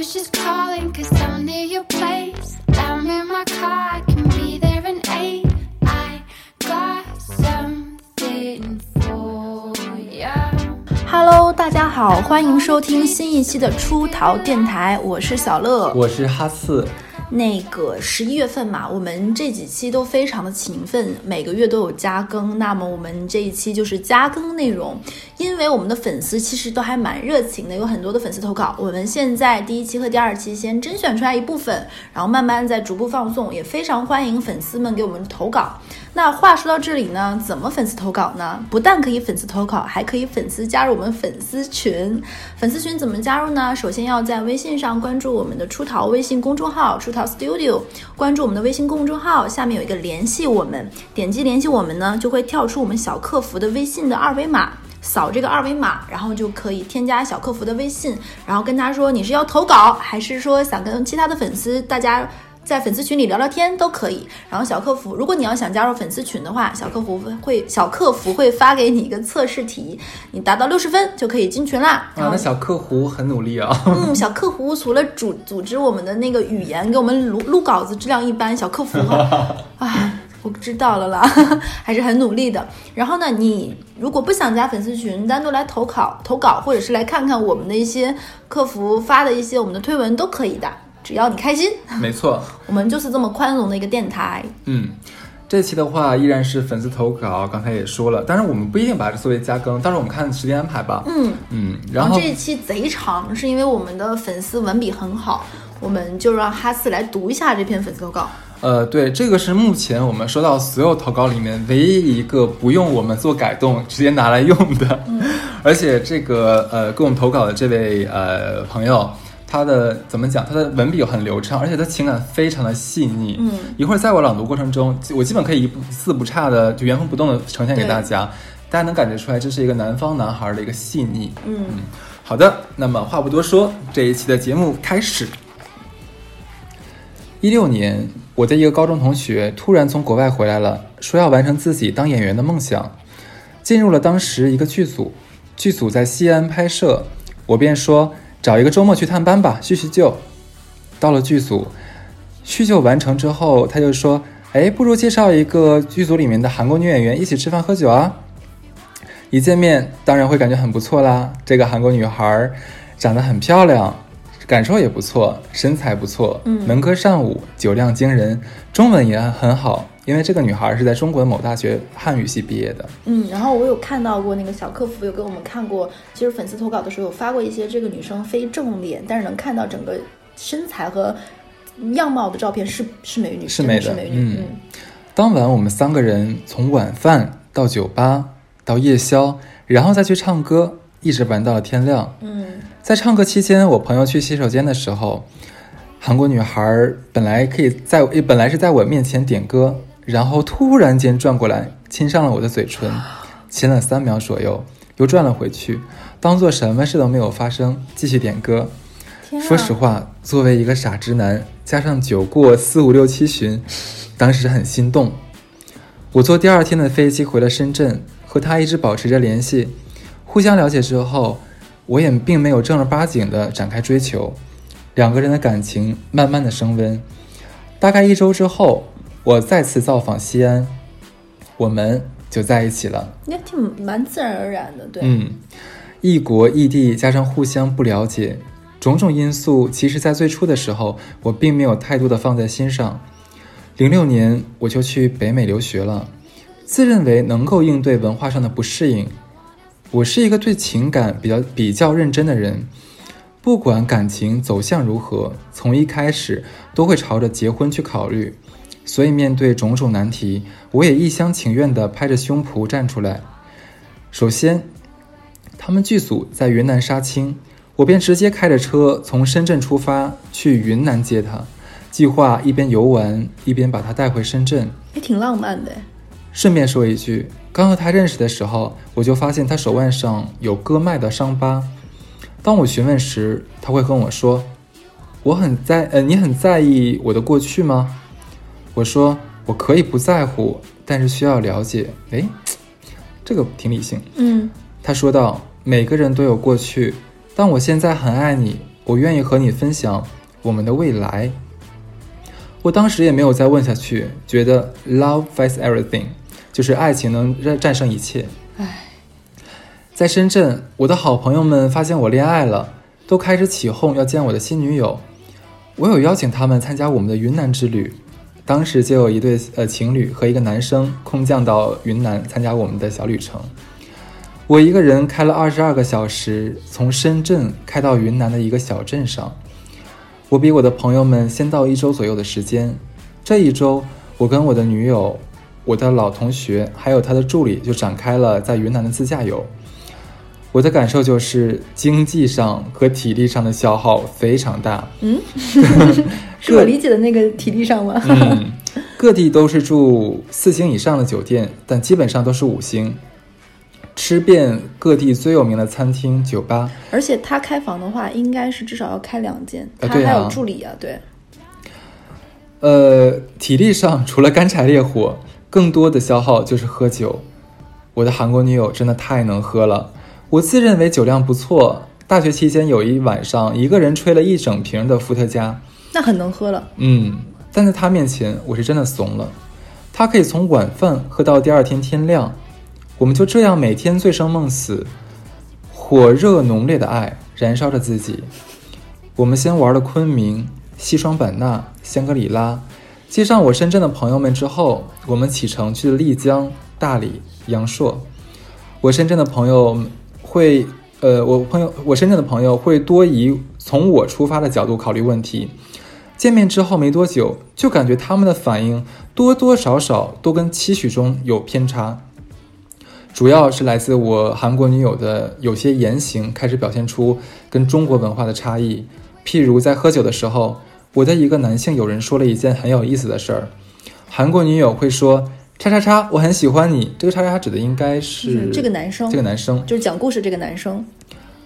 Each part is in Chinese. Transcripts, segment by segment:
was just calling cause I'm near your place. I'm in my car, I can be there in eight. 大家好，欢迎收听新一期的出逃电台，我是小乐。我是哈四，那个十一月份嘛，我们这几期都非常的勤奋，每个月都有加更。那么我们这一期就是加更内容，因为我们的粉丝其实都还蛮热情的，有很多的粉丝投稿。我们现在第一期和第二期先甄选出来一部分，然后慢慢再逐步放送，也非常欢迎粉丝们给我们投稿。那话说到这里呢，怎么粉丝投稿呢？不但可以粉丝投稿，还可以粉丝加入我们粉丝群。粉丝群怎么加入呢？首先要在微信上关注我们的出逃微信公众号“出逃 Studio”，关注我们的微信公众号，下面有一个联系我们，点击联系我们呢，就会跳出我们小客服的微信的二维码。扫这个二维码，然后就可以添加小客服的微信，然后跟他说你是要投稿，还是说想跟其他的粉丝大家在粉丝群里聊聊天都可以。然后小客服，如果你要想加入粉丝群的话，小客服会小客服会发给你一个测试题，你达到六十分就可以进群啦。啊，然后那小客服很努力啊。嗯，小客服除了组组织我们的那个语言，给我们录录稿子质量一般，小客服啊，我知道了啦，还是很努力的。然后呢，你如果不想加粉丝群，单独来投稿投稿，或者是来看看我们的一些客服发的一些我们的推文都可以的，只要你开心，没错，我们就是这么宽容的一个电台。嗯，这期的话依然是粉丝投稿，刚才也说了，但是我们不一定把这作为加更，到时候我们看时间安排吧。嗯，嗯，然后这一期贼长，是因为我们的粉丝文笔很好，我们就让哈斯来读一下这篇粉丝投稿。呃，对，这个是目前我们收到所有投稿里面唯一一个不用我们做改动，直接拿来用的。嗯，而且这个呃给我们投稿的这位呃朋友。他的怎么讲？他的文笔很流畅，而且他情感非常的细腻。嗯，一会儿在我朗读过程中，我基本可以一字不差的就原封不动的呈现给大家，大家能感觉出来这是一个南方男孩的一个细腻。嗯，好的，那么话不多说，这一期的节目开始。一六年，我的一个高中同学突然从国外回来了，说要完成自己当演员的梦想，进入了当时一个剧组，剧组在西安拍摄，我便说找一个周末去探班吧，叙叙旧。到了剧组，叙旧完成之后，他就说：“哎，不如介绍一个剧组里面的韩国女演员一起吃饭喝酒啊。”一见面，当然会感觉很不错啦。这个韩国女孩长得很漂亮，感受也不错，身材不错，嗯能歌善舞，酒量惊人，中文也很好。因为这个女孩是在中国的某大学汉语系毕业的。嗯，然后我有看到过那个小客服有给我们看过，其实粉丝投稿的时候有发过一些这个女生非正脸，但是能看到整个身材和样貌的照片是是美女，是美的美女。嗯嗯当晚我们三个人从晚饭到酒吧到夜宵，然后再去唱歌，一直玩到了天亮。嗯在唱歌期间，我朋友去洗手间的时候，韩国女孩本来可以在本来是在我面前点歌，然后突然间转过来亲上了我的嘴唇，亲了三秒左右，又转了回去，当做什么事都没有发生，继续点歌。啊！说实话，作为一个傻直男，加上酒过四五六七巡，当时很心动。我坐第二天的飞机回了深圳，和他一直保持着联系。互相了解之后，我也并没有正儿八经的展开追求，两个人的感情慢慢的升温。大概一周之后，我再次造访西安，我们就在一起了。也挺蛮自然而然的，对。嗯，异国异地加上互相不了解，种种因素，其实在最初的时候，我并没有太多的放在心上。零六年我就去北美留学了，自认为能够应对文化上的不适应。我是一个对情感比较比较认真的人，不管感情走向如何，从一开始都会朝着结婚去考虑。所以面对种种难题，我也一厢情愿地拍着胸脯站出来。首先，他们剧组在云南杀青，我便直接开着车从深圳出发去云南接他，计划一边游玩一边把他带回深圳。也挺浪漫的。顺便说一句，刚和他认识的时候，我就发现他手腕上有割脉的伤疤。当我询问时，他会跟我说：“我很在呃，你很在意我的过去吗？”我说：“我可以不在乎，但是需要了解。”哎，这个挺理性。嗯他说道：“每个人都有过去，但我现在很爱你，我我愿意和你分享我们的未来。我当时也没有再问下去，觉得 love fights everything，就是爱情能战战胜一切。唉，在深圳，我的好朋友们发现我恋爱了，都开始起哄要见我的新女友。我有邀请他们参加我们的云南之旅，当时就有一对呃情侣和一个男生空降到云南参加我们的小旅程。我一个人开了二十二个小时，从深圳开到云南的一个小镇上。我比我的朋友们先到一周左右的时间。这一周，我跟我的女友、我的老同学还有他的助理就展开了在云南的自驾游。我的感受就是经济上和体力上的消耗非常大。嗯，是我理解的那个体力上吗？嗯，各地都是住四星以上的酒店，但基本上都是五星。吃遍各地最有名的餐厅、酒吧，而且他开房的话，应该是至少要开两间，他还有助理啊，对。呃，体力上除了干柴烈火，更多的消耗就是喝酒。我的韩国女友真的太能喝了，我自认为酒量不错。大学期间有一晚上，一个人吹了一整瓶的伏特加，那很能喝了。嗯，但在他面前，我是真的怂了。他可以从晚饭喝到第二天天亮，我们就这样每天醉生梦死，火热浓烈的爱燃烧着自己。我们先玩了昆明、西双版纳、香格里拉，接上我深圳的朋友们之后，我们启程去了丽江、大理、阳朔。我深圳的朋友会，呃，我朋友，我深圳的朋友会多以从我出发的角度考虑问题。见面之后没多久，就感觉他们的反应多多少少都跟期许中有偏差，主要是来自我韩国女友的有些言行开始表现出跟中国文化的差异。譬如在喝酒的时候，我的一个男性友人说了一件很有意思的事儿，韩国女友会说“叉叉叉，我很喜欢你”，这个叉叉叉指的应该是嗯这个男生这个男生。就是讲故事这个男生，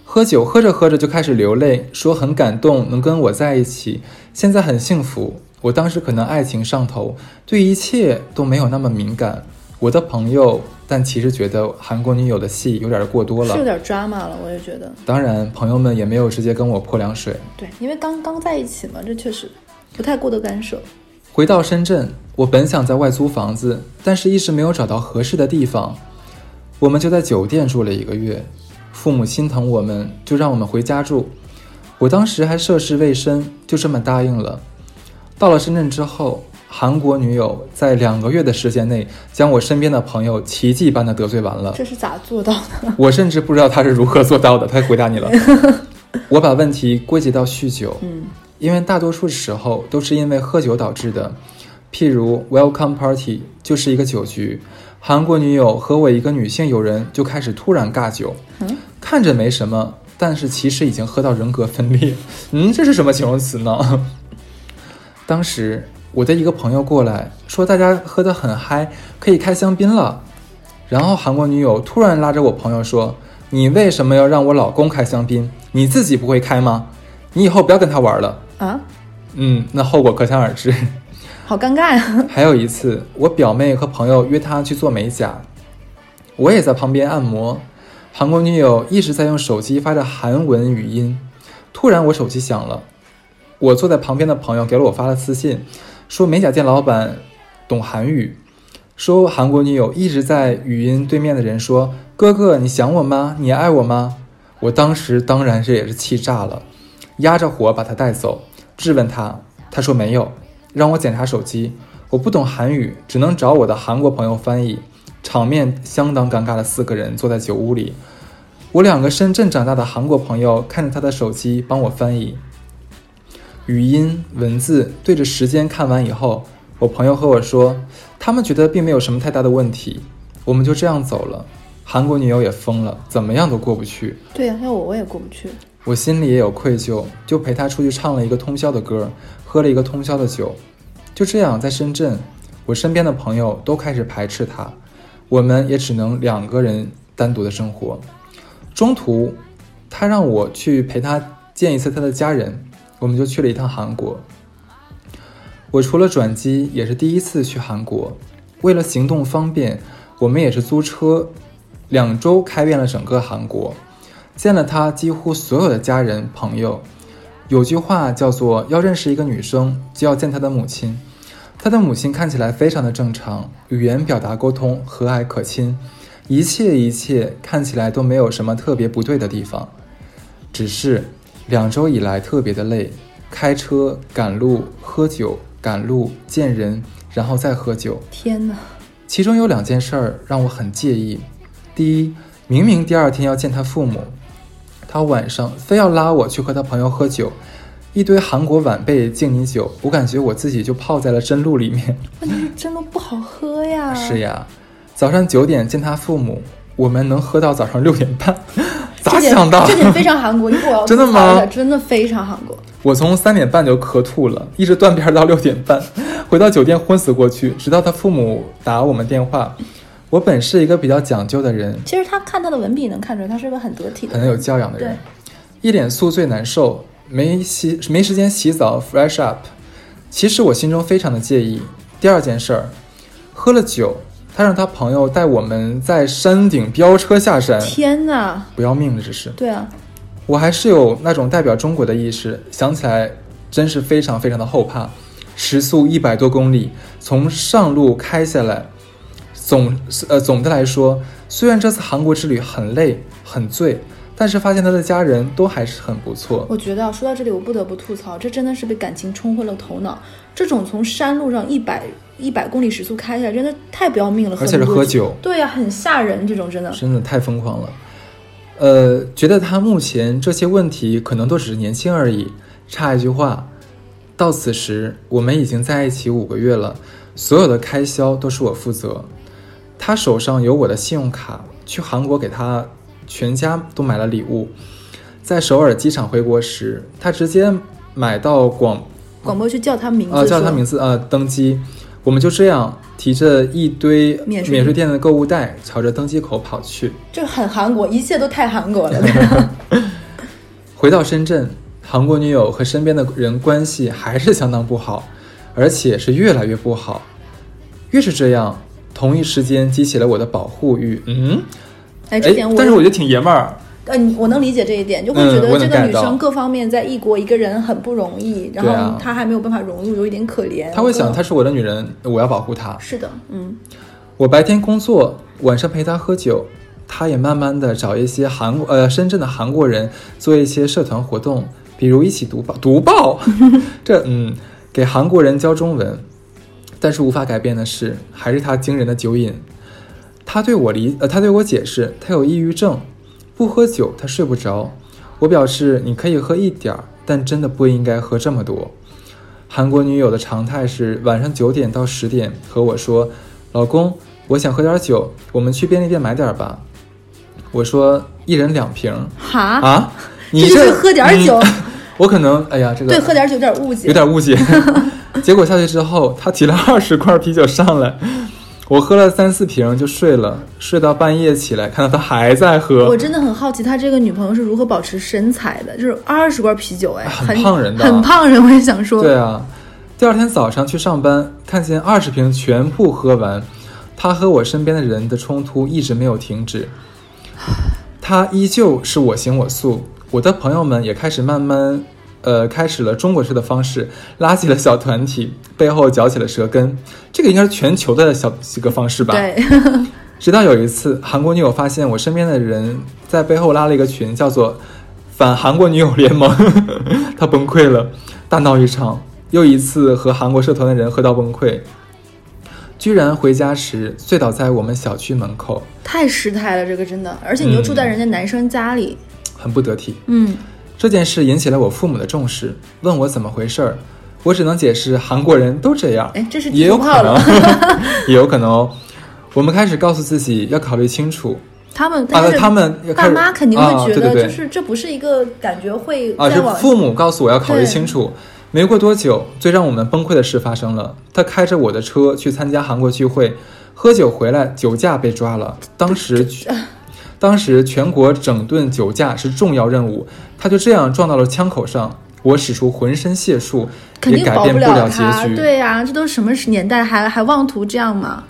喝酒喝着喝着就开始流泪，说很感动能跟我在一起，现在很幸福。我当时可能爱情上头，对一切都没有那么敏感。我的朋友，但其实觉得韩国女友的戏有点过多了。是有点 drama 了，我也觉得。当然，朋友们也没有直接跟我泼凉水。对，因为刚刚在一起嘛，这确实不太过多干涉。回到深圳，我本想在外租房子，但是一直没有找到合适的地方，我们就在酒店住了一个月。父母心疼我们，就让我们回家住。我当时还涉世未深，就这么答应了。到了深圳之后，韩国女友在两个月的时间内，将我身边的朋友奇迹般的得罪完了。这是咋做到的？我甚至不知道她是如何做到的。她回答你了。我把问题归结到酗酒。嗯，因为大多数时候都是因为喝酒导致的。譬如 Welcome Party 就是一个酒局，韩国女友和我一个女性友人就开始突然尬酒，嗯看着没什么，但是其实已经喝到人格分裂。嗯，这是什么形容词呢？当时我的一个朋友过来说，大家喝得很嗨，可以开香槟了。然后韩国女友突然拉着我朋友说：“你为什么要让我老公开香槟？你自己不会开吗？你以后不要跟他玩了。”啊，嗯，那后果可想而知。好尴尬呀。还有一次，我表妹和朋友约她去做美甲，我也在旁边按摩。韩国女友一直在用手机发着韩文语音，突然我手机响了，我坐在旁边的朋友给了我发了私信，说美甲店老板懂韩语，说韩国女友一直在语音对面的人说：“哥哥，你想我吗？你爱我吗？”我当时当然是也是气炸了，压着火把他带走，质问他，他说没有，让我检查手机。我不懂韩语，只能找我的韩国朋友翻译。场面相当尴尬的四个人坐在酒屋里，我两个深圳长大的韩国朋友看着他的手机帮我翻译，语音文字对着时间看完以后，我朋友和我说，他们觉得并没有什么太大的问题，我们就这样走了。韩国女友也疯了，怎么样都过不去。对呀、要我我也过不去。我心里也有愧疚，就陪他出去唱了一个通宵的歌，喝了一个通宵的酒。就这样，在深圳，我身边的朋友都开始排斥他，我们也只能两个人单独的生活。中途，他让我去陪他见一次他的家人，我们就去了一趟韩国。我除了转机，也是第一次去韩国。为了行动方便，我们也是租车，两周开遍了整个韩国。见了他几乎所有的家人朋友，有句话叫做“要认识一个女生，就要见她的母亲”。她的母亲看起来非常的正常，语言表达沟通和蔼可亲，一切一切看起来都没有什么特别不对的地方。只是两周以来特别的累，开车、赶路、喝酒、赶路、见人，然后再喝酒。天哪！其中有两件事儿让我很介意。第一，明明第二天要见他父母，他晚上非要拉我去和他朋友喝酒，一堆韩国晚辈敬你酒，我感觉我自己就泡在了真露里面。问题是真露不好喝呀。是呀，早上九点见他父母，我们能喝到早上六点半，咋想到？这点非常韩国，因为我要真的吗真的非常韩国。我从三点半就咳吐了，一直断片到六点半，回到酒店昏死过去，直到他父母打我们电话。我本是一个比较讲究的人，其实他看他的文笔能看出来，他是个很得体的人，很有教养的人对，一脸宿醉难受，没洗没时间洗澡 fresh up。其实我心中非常的介意。第二件事儿，喝了酒，他让他朋友带我们在山顶飙车下山，天哪！不要命了这是。对啊，我还是有那种代表中国的意识，想起来真是非常非常的后怕。时速一百多公里，从上路开下来，总呃总的来说，虽然这次韩国之旅很累很醉，但是发现他的家人都还是很不错。我觉得啊说到这里，我不得不吐槽，这真的是被感情冲昏了头脑。这种从山路上一百一百公里时速开下来，真的太不要命了，而且是喝酒对呀、很吓人，这种真的。真的太疯狂了。呃，觉得他目前这些问题可能都只是年轻而已。差一句话，到此时我们已经在一起五个月了，所有的开销都是我负责。他手上有我的信用卡，去韩国给他全家都买了礼物。在首尔机场回国时，他直接买到广广播去叫他名字，呃，叫他名字呃登机，我们就这样提着一堆免税免税店的购物袋，朝着登机口跑去。这很韩国，一切都太韩国了。回到深圳，韩国女友和身边的人关系还是相当不好，而且是越来越不好。越是这样，同一时间激起了我的保护欲。嗯，哎，哎这点我，但是我觉得挺爷们儿。呃，我能理解这一点，就会嗯觉得这个女生各方面在异国一个人很不容易，然后她还没有办法融入，有一点可怜。她会想，她是我的女人，我要保护她。是的，嗯，我白天工作，晚上陪她喝酒。她也慢慢的找一些韩国呃深圳的韩国人做一些社团活动，比如一起读报读报，这嗯给韩国人教中文。但是无法改变的是，还是他惊人的酒瘾。他对我理呃，他对我解释，他有抑郁症，不喝酒他睡不着。我表示你可以喝一点儿，但真的不应该喝这么多。韩国女友的常态是晚上九点到十点和我说：“老公，我想喝点酒，我们去便利店买点儿吧。”我说：“一人两瓶哈，啊？你这就是喝点儿酒嗯 我可能哎呀，这个对，喝点酒有点误解，有点误解。结果下去之后，他提了 二十罐啤酒上来，我喝了三四瓶就睡了，睡到半夜起来，看到他还在喝我，真的很好奇，他这个女朋友是如何保持身材的？就是二十罐啤酒，哎，很很胖人的很胖人。我也想说，对啊。第二天早上去上班，看见二十瓶全部喝完，他和我身边的人的冲突一直没有停止。他依旧是我行我素，我的朋友们也开始慢慢，呃，开始了中国式的方式，拉起了小团体，背后嚼起了舌根。这个应该是全球的小几个方式吧？对，直到有一次，韩国女友发现我身边的人在背后拉了一个群，叫做“反韩国女友联盟”，她崩溃了，大闹一场。又一次和韩国社团的人喝到崩溃，居然回家时醉倒在我们小区门口，太失态了，这个真的，而且你又住在人家男生家里，很不得体。嗯，这件事引起了我父母的重视，问我怎么回事儿，我只能解释韩国人都这样。哎，这是也有可能，也有可能哦。我们开始告诉自己要考虑清楚，他们，啊但是他们爸妈肯定会觉得，啊对对对就是这不是一个感觉会啊，是父母告诉我要考虑清楚。没过多久，最让我们崩溃的事发生了。他开着我的车去参加韩国聚会，喝酒回来，酒驾被抓了。当时，当时全国整顿酒驾是重要任务，他就这样撞到了枪口上。我使出浑身解数，肯也改变了。结局。对呀、这都什么年代还还妄图这样吗？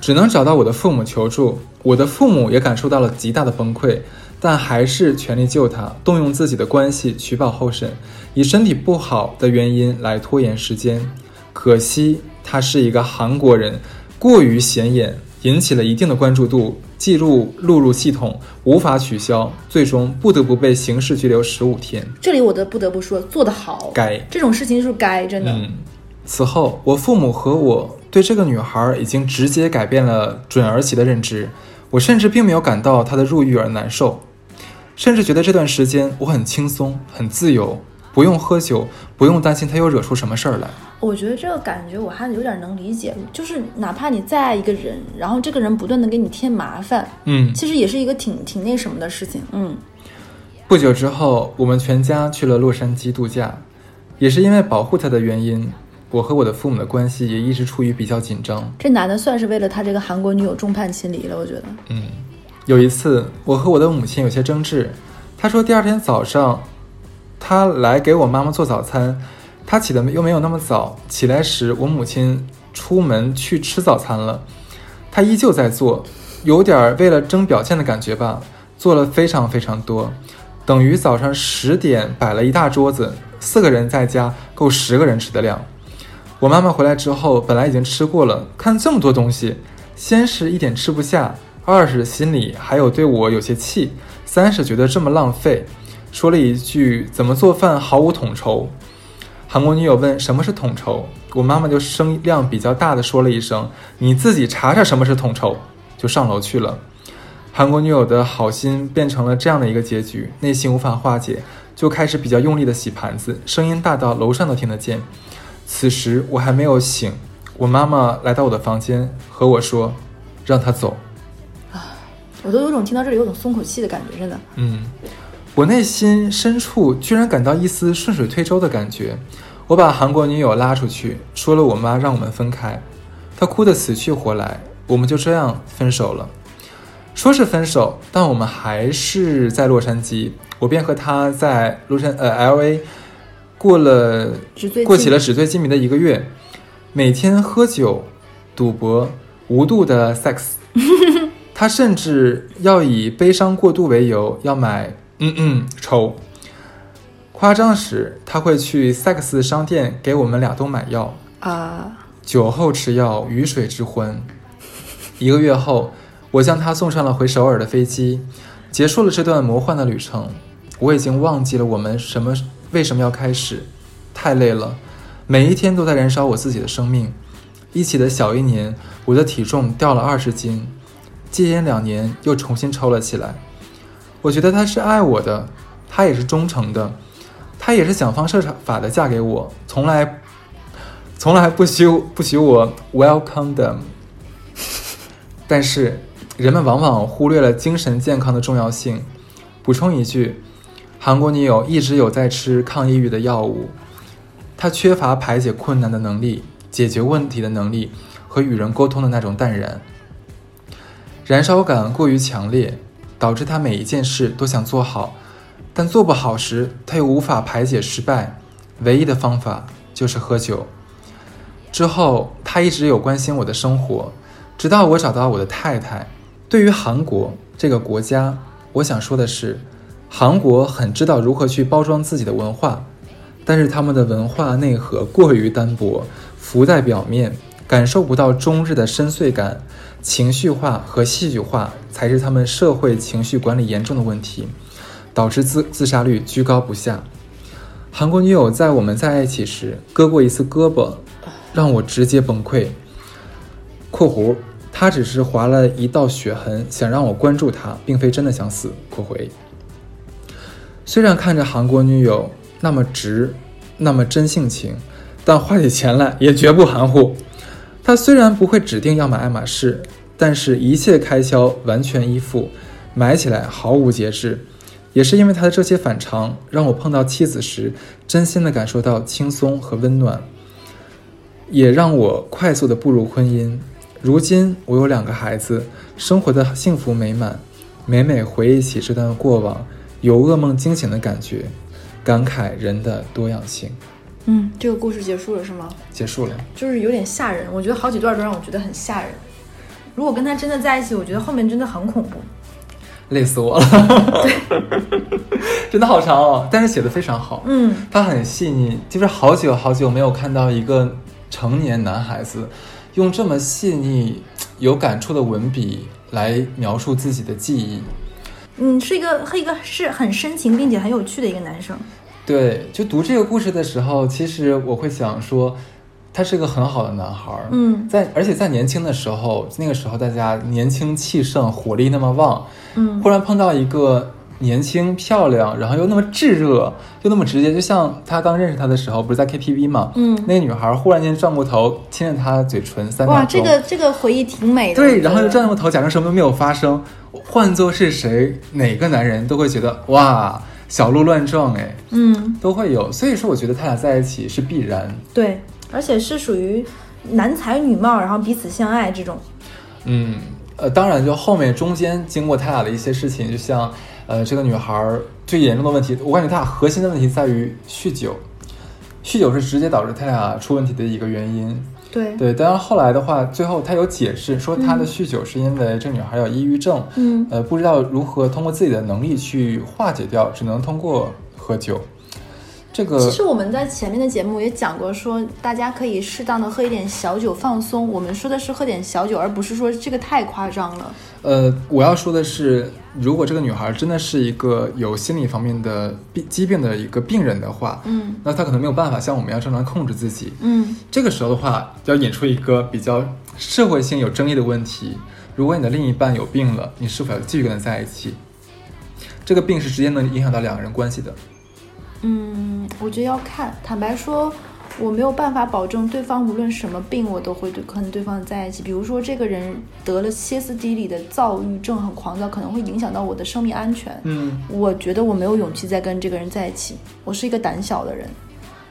只能找到我的父母求助。我的父母也感受到了极大的崩溃，但还是全力救他，动用自己的关系取保候审，以身体不好的原因来拖延时间。可惜他是一个韩国人，过于显眼，引起了一定的关注度，记录录入系统，无法取消，最终不得不被刑事拘留十五天。这里我的不得不说，做得好，该这种事情就是该，真的。嗯，此后我父母和我对这个女孩已经直接改变了准儿媳的认知，我甚至并没有感到她的入狱而难受，甚至觉得这段时间我很轻松、很自由，不用喝酒，不用担心她又惹出什么事儿来。我觉得这个感觉我还有点能理解，就是哪怕你再爱一个人，然后这个人不断的给你添麻烦，嗯，其实也是一个挺挺那什么的事情。嗯，不久之后，我们全家去了洛杉矶度假，也是因为保护他的原因，我和我的父母的关系也一直处于比较紧张。这男的算是为了他这个韩国女友众叛亲离了，我觉得。嗯，有一次我和我的母亲有些争执，她说第二天早上，她来给我妈妈做早餐，她起的又没有那么早，起来时我母亲出门去吃早餐了，她依旧在做，有点为了争表现的感觉吧，做了非常非常多，等于早上十点摆了一大桌子，四个人在家够十个人吃的量。我妈妈回来之后，本来已经吃过了，看这么多东西，先是一点吃不下，二是心里还有对我有些气，三是觉得这么浪费，说了一句怎么做饭毫无统筹。韩国女友问什么是统筹，我妈妈就声量比较大的说了一声：“你自己查查什么是统筹。”就上楼去了。韩国女友的好心变成了这样的一个结局，内心无法化解，就开始比较用力的洗盘子，声音大到楼上都听得见。此时我还没有醒，我妈妈来到我的房间和我说：“让她走。啊我都有种听到这里有种松口气的感觉，真的。”嗯，我内心深处居然感到一丝顺水推舟的感觉。我把韩国女友拉出去，说了我妈让我们分开，她哭得死去活来，我们就这样分手了。说是分手，但我们还是在洛杉矶，我便和她在洛杉呃 L A 过了过起了纸醉金迷的一个月，每天喝酒、赌博、无度的 sex。他甚至要以悲伤过度为由，要买嗯嗯抽。夸张时，他会去 sex 商店给我们俩都买药。啊，酒后吃药，鱼水之欢。一个月后，我将他送上了回首尔的飞机，结束了这段魔幻的旅程。我已经忘记了我们什么为什么要开始，太累了，每一天都在燃烧我自己的生命。一起的小一年，我的体重掉了二十斤，戒烟两年又重新抽了起来。我觉得他是爱我的，他也是忠诚的，他也是想方设法的嫁给我，从来从来不许不许我 welcome them。但是人们往往忽略了精神健康的重要性。补充一句，韩国女友一直有在吃抗抑郁的药物，她缺乏排解困难的能力、解决问题的能力和与人沟通的那种淡然。燃烧感过于强烈，导致他每一件事都想做好，但做不好时，他又无法排解失败，唯一的方法就是喝酒。之后，他一直有关心我的生活，直到我找到我的太太。对于韩国这个国家，我想说的是，韩国很知道如何去包装自己的文化，但是他们的文化内核过于单薄，浮在表面，感受不到中日的深邃感。情绪化和戏剧化才是他们社会情绪管理严重的问题，导致自自杀率居高不下。韩国女友在我们在一起时割过一次胳膊，让我直接崩溃。（括弧）她只是划了一道血痕，想让我关注她，并非真的想死。（括回）虽然看着韩国女友那么直，那么真性情，但花起钱来也绝不含糊。他虽然不会指定要买爱马仕，但是一切开销完全依附，买起来毫无节制。也是因为他的这些反常，让我碰到妻子时，真心的感受到轻松和温暖，也让我快速的步入婚姻。如今我有两个孩子，生活的幸福美满。每每回忆起这段过往，有噩梦惊醒的感觉，感慨人的多样性。嗯，这个故事结束了是吗？结束了。就是有点吓人，我觉得好几段都让我觉得很吓人。如果跟他真的在一起，我觉得后面真的很恐怖。累死我了，真的好长哦，但是写的非常好，嗯，他很细腻，就是好久好久没有看到一个成年男孩子用这么细腻、有感触的文笔来描述自己的记忆。嗯，是一个一个是很深情并且很有趣的一个男生。对，就读这个故事的时候，其实我会想说，他是个很好的男孩儿。嗯在而且在年轻的时候，那个时候大家年轻气盛，火力那么旺，嗯忽然碰到一个年轻漂亮，然后又那么炙热，又那么直接，就像他刚认识他的时候，不是在 KTV 嘛，嗯那个女孩忽然间转过头亲了他嘴唇三秒哇，这个这个回忆挺美的。对，然后又转过头，假装什么都没有发生。换做是谁，哪个男人都会觉得哇，小鹿乱撞，哎，嗯，都会有。所以说，我觉得他俩在一起是必然。对，而且是属于男才女貌，然后彼此相爱这种。嗯，呃，当然，就后面中间经过他俩的一些事情，就像呃，这个女孩儿最严重的问题，我感觉他俩核心的问题在于酗酒，酗酒是直接导致他俩出问题的一个原因。对，对，当然后来的话，最后他有解释说，他的酗酒是因为这个女孩有抑郁症，嗯。呃，不知道如何通过自己的能力去化解掉，只能通过喝酒。这个其实我们在前面的节目也讲过，说大家可以适当的喝一点小酒放松。我们说的是喝点小酒，而不是说这个太夸张了。呃，我要说的是，如果这个女孩真的是一个有心理方面的病疾病的一个病人的话，嗯那她可能没有办法像我们一样正常控制自己。嗯这个时候的话，要引出一个比较社会性有争议的问题：如果你的另一半有病了，你是否要继续跟他在一起？这个病是直接能影响到两个人关系的。嗯，我觉得要看。坦白说，我没有办法保证对方无论什么病，我都会对跟对方在一起。比如说，这个人得了歇斯底里的躁郁症，很狂躁，可能会影响到我的生命安全。嗯我觉得我没有勇气再跟这个人在一起。我是一个胆小的人，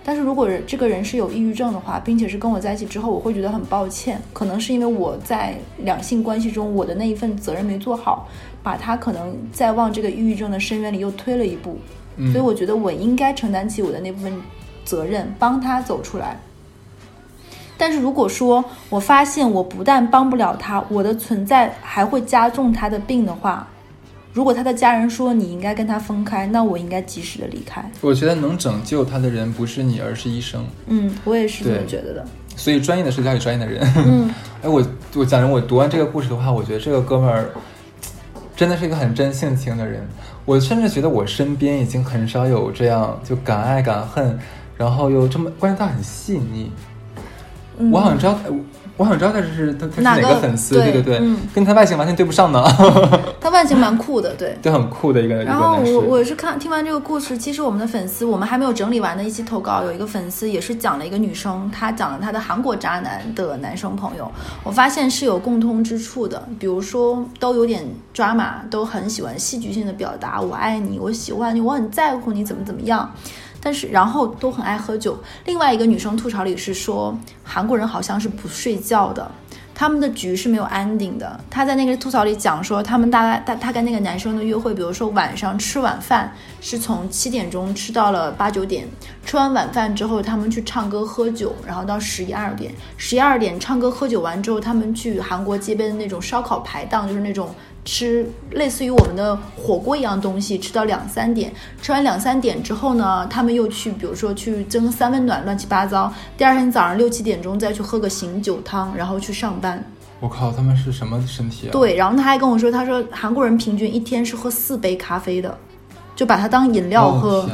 但是如果这个人是有抑郁症的话，并且是跟我在一起之后，我会觉得很抱歉，可能是因为我在两性关系中我的那一份责任没做好，把他可能再往这个抑郁症的深渊里又推了一步。嗯，所以我觉得我应该承担起我的那部分责任，帮他走出来。但是如果说我发现我不但帮不了他，我的存在还会加重他的病的话，如果他的家人说你应该跟他分开，那我应该及时的离开。我觉得能拯救他的人不是你，而是医生。嗯，我也是这么觉得的。所以专业的事交给专业的人。嗯，哎，我我讲真，我读完这个故事的话，我觉得这个哥们儿真的是一个很真性情的人。我甚至觉得我身边已经很少有这样就敢爱敢恨，然后又这么，关键他很细腻。嗯我好像知道，我我好像知道他是他他是哪哪个个粉丝，对对对嗯跟他外形完全对不上呢，他外形蛮酷的，对。就很酷的一个一个然后。我我是看听完这个故事，其实我们的粉丝，我们还没有整理完的一期投稿，有一个粉丝也是讲了一个女生，她讲了她的韩国渣男的男生朋友，我发现是有共通之处的，比如说都有点抓马，都很喜欢戏剧性的表达我爱你，我喜欢你，我很在乎你，怎么怎么样。但是，然后都很爱喝酒。另外一个女生吐槽里是说，韩国人好像是不睡觉的，他们的局是没有 ending 的。他在那个吐槽里讲说，他们大概他他跟那个男生的约会，比如说晚上吃晚饭是从七点钟吃到了八九点，吃完晚饭之后他们去唱歌喝酒，然后到十一二点，十一二点唱歌喝酒完之后，他们去韩国街边的那种烧烤排档，就是那种。吃类似于我们的火锅一样东西，吃到两三点，吃完两三点之后呢，他们又去，比如说去蒸三温暖，乱七八糟。第二天早上六七点钟再去喝个醒酒汤，然后去上班。我靠，他们是什么身体啊？，对，然后他还跟我说，他说韩国人平均一天是喝四杯咖啡的，就把它当饮料喝，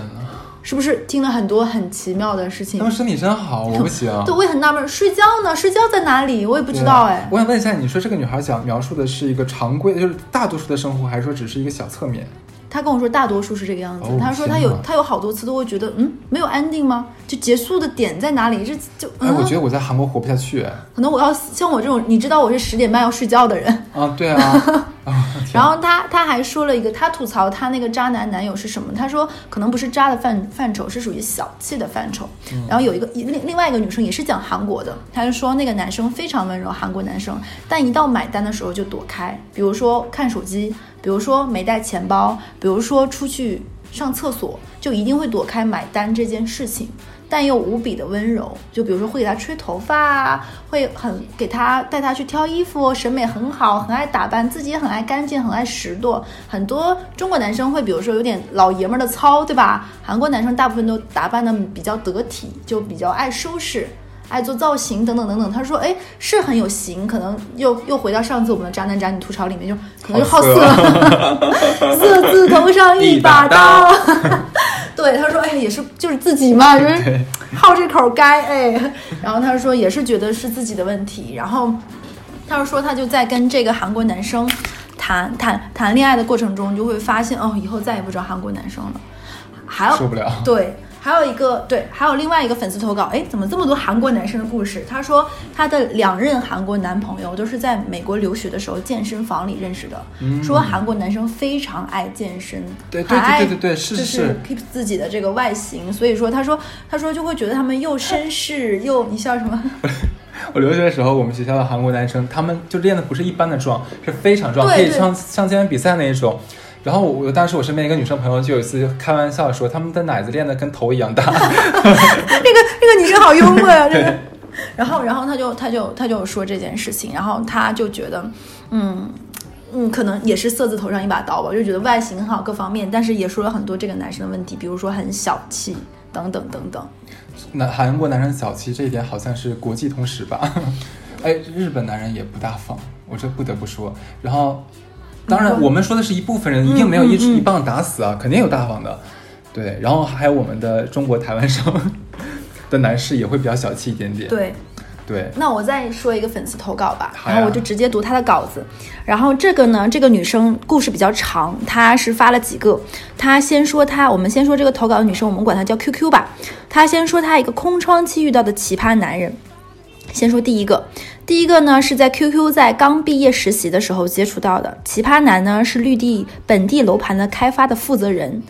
是不是听了很多很奇妙的事情他？们身体真好，我不行。对，我也很纳闷，睡觉呢？睡觉在哪里？我也不知道哎。我想问一下，你说这个女孩讲描述的是一个常规，就是大多数的生活，还是说只是一个小侧面？她跟我说，大多数是这个样子。哦说她有她有好多次都会觉得，嗯，没有 ending 吗？就结束的点在哪里？这就哎，嗯，我觉得我在韩国活不下去。哎可能我要像我这种，你知道我是十点半要睡觉的人。啊，对啊，然后他他还说了一个，他吐槽他那个渣男男友是什么？他说可能不是渣的范范畴，是属于小气的范畴。然后有一个另另外一个女生也是讲韩国的，她就说那个男生非常温柔，韩国男生，但一到买单的时候就躲开，比如说看手机，比如说没带钱包，比如说出去上厕所，就一定会躲开买单这件事情。但又无比的温柔，就比如说会给他吹头发啊，会很给他带他去挑衣服，审美很好，很爱打扮，自己也很爱干净，很爱拾掇。很多中国男生会，比如说有点老爷们儿的糙，对吧？韩国男生大部分都打扮的比较得体，就比较爱收拾。爱做造型等等等等，他说，哎，是很有型，可能又又回到上次我们的渣男渣女吐槽里面，就可能就好色，色字头上一把刀。对，他说，哎，也是就是自己嘛，就是好这口该，哎。然后他说，也是觉得是自己的问题。然后他说，他就在跟这个韩国男生谈谈谈恋爱的过程中，就会发现，哦，以后再也不找韩国男生了，还要受不了，对。还有一个对，还有另外一个粉丝投稿，哎，怎么这么多韩国男生的故事？他说他的两任韩国男朋友都是在美国留学的时候健身房里认识的，说韩国男生非常爱健身，对对对对对，是是 keep 自己的这个外形，所以说他说他说就会觉得他们又绅士又你笑什么？我留学的时候，我们学校的韩国男生他们就练的不是一般的壮，是非常壮，可以上上健美比赛那一种。然后我当时我身边一个女生朋友就有一次开玩笑说，他们的奶子练得跟头一样大。那个那个女生好幽默呀，真的。然后然后他就他就他就说这件事情，然后他就觉得，嗯嗯，可能也是色字头上一把刀吧，就觉得外形很好各方面，但是也说了很多这个男生的问题，比如说很小气等等等等。那韩国男生小气这一点好像是国际通识吧？哎，日本男人也不大方，我这不得不说。然后。当然，我们说的是一部分人，一定没有一一棒打死啊，肯定有大方的，对。然后还有我们的中国台湾省 的男士也会比较小气一点点，对，对。那我再说一个粉丝投稿吧，然后我就直接读他的稿子。然后这个呢，这个女生故事比较长，她是发了几个。她先说她，我们先说这个投稿的女生，我们管她叫 QQ 吧。她先说她一个空窗期遇到的奇葩男人。先说第一个。第一个呢，是在 QQ 在刚毕业实习的时候接触到的奇葩男呢，是绿地本地楼盘的开发的负责人。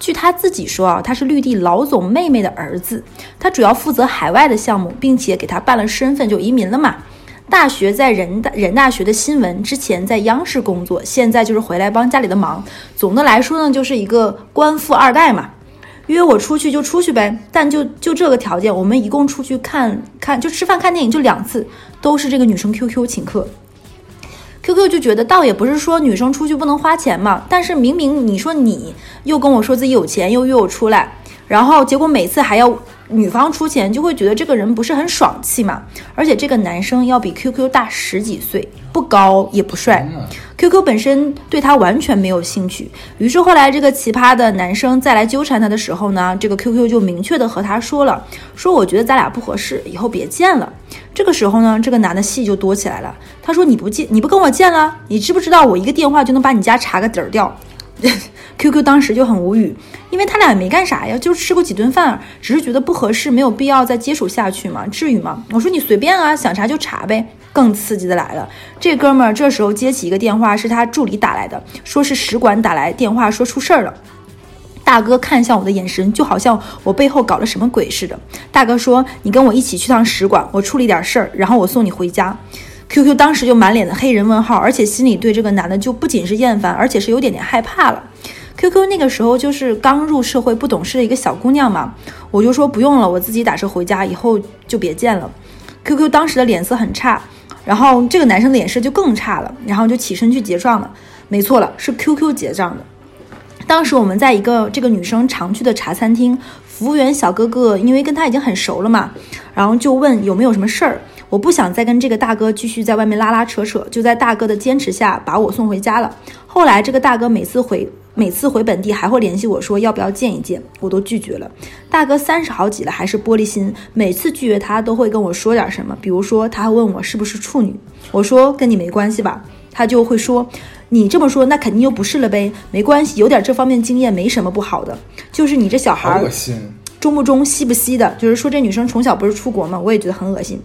据他自己说啊，他是绿地老总妹妹的儿子，他主要负责海外的项目，并且给他办了身份就移民了嘛。大学在人大人大学的新闻，之前在央视工作，现在就是回来帮家里的忙。总的来说呢，就是一个官富二代嘛。约我出去就出去呗，但就就这个条件，我们一共出去看看就吃饭看电影就两次，都是这个女生 QQ 请客。QQ 就觉得倒也不是说女生出去不能花钱嘛，但是明明你说你又跟我说自己有钱，又约我出来，然后结果每次还要女方出钱，就会觉得这个人不是很爽气嘛。而且这个男生要比 QQ 大十几岁，不高也不帅。QQ 本身对他完全没有兴趣，于是后来这个奇葩的男生再来纠缠他的时候呢，这个 QQ 就明确的和他说了，说我觉得咱俩不合适，以后别见了。这个时候呢，这个男的戏就多起来了，他说你不见你不跟我见了，你知不知道我一个电话就能把你家查个底儿掉？QQ 当时就很无语，因为他俩也没干啥呀，就吃过几顿饭，只是觉得不合适，没有必要再接触下去嘛，至于吗？我说你随便啊，想查就查呗。更刺激的来了，这哥们儿这时候接起一个电话，是他助理打来的，说是使馆打来电话，说出事儿了。大哥看向我的眼神，就好像我背后搞了什么鬼似的。大哥说：“你跟我一起去趟使馆，我处理点事儿，然后我送你回家。”QQ 当时就满脸的黑人问号，而且心里对这个男的就不仅是厌烦，而且是有点点害怕了。QQ 那个时候就是刚入社会不懂事的一个小姑娘嘛，我就说不用了，我自己打车回家，以后就别见了。QQ 当时的脸色很差。然后这个男生的脸色就更差了，然后就起身去结账了。没错了，是 QQ 结账的。当时我们在一个这个女生常去的茶餐厅，服务员小哥哥因为跟他已经很熟了嘛，然后就问有没有什么事儿。我不想再跟这个大哥继续在外面拉拉扯扯，就在大哥的坚持下把我送回家了。后来这个大哥每次回。每次回本地还会联系我说要不要见一见，我都拒绝了。大哥三十好几了还是玻璃心，每次拒绝他都会跟我说点什么，比如说他会问我是不是处女，我说跟你没关系吧，他就会说你这么说那肯定又不是了呗，没关系，有点这方面经验没什么不好的，就是你这小孩恶心，中不中西不西的，就是说这女生从小不是出国吗？我也觉得很恶心，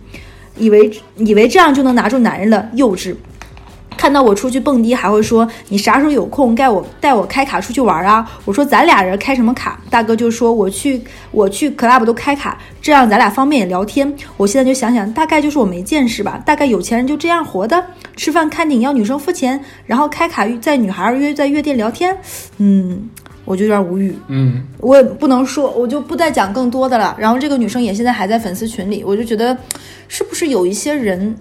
以为以为这样就能拿住男人了，幼稚。看到我出去蹦迪，还会说你啥时候有空带我带我开卡出去玩啊？我说咱俩人开什么卡？大哥就说我去我去 club 都开卡，这样咱俩方便也聊天。我现在就想想，大概就是我没见识吧。大概有钱人就这样活的，吃饭看电影要女生付钱，然后开卡在女孩约在夜店聊天。嗯，我就有点无语。嗯，我也不能说，我就不再讲更多的了。然后这个女生也现在还在粉丝群里，我就觉得，是不是有一些人，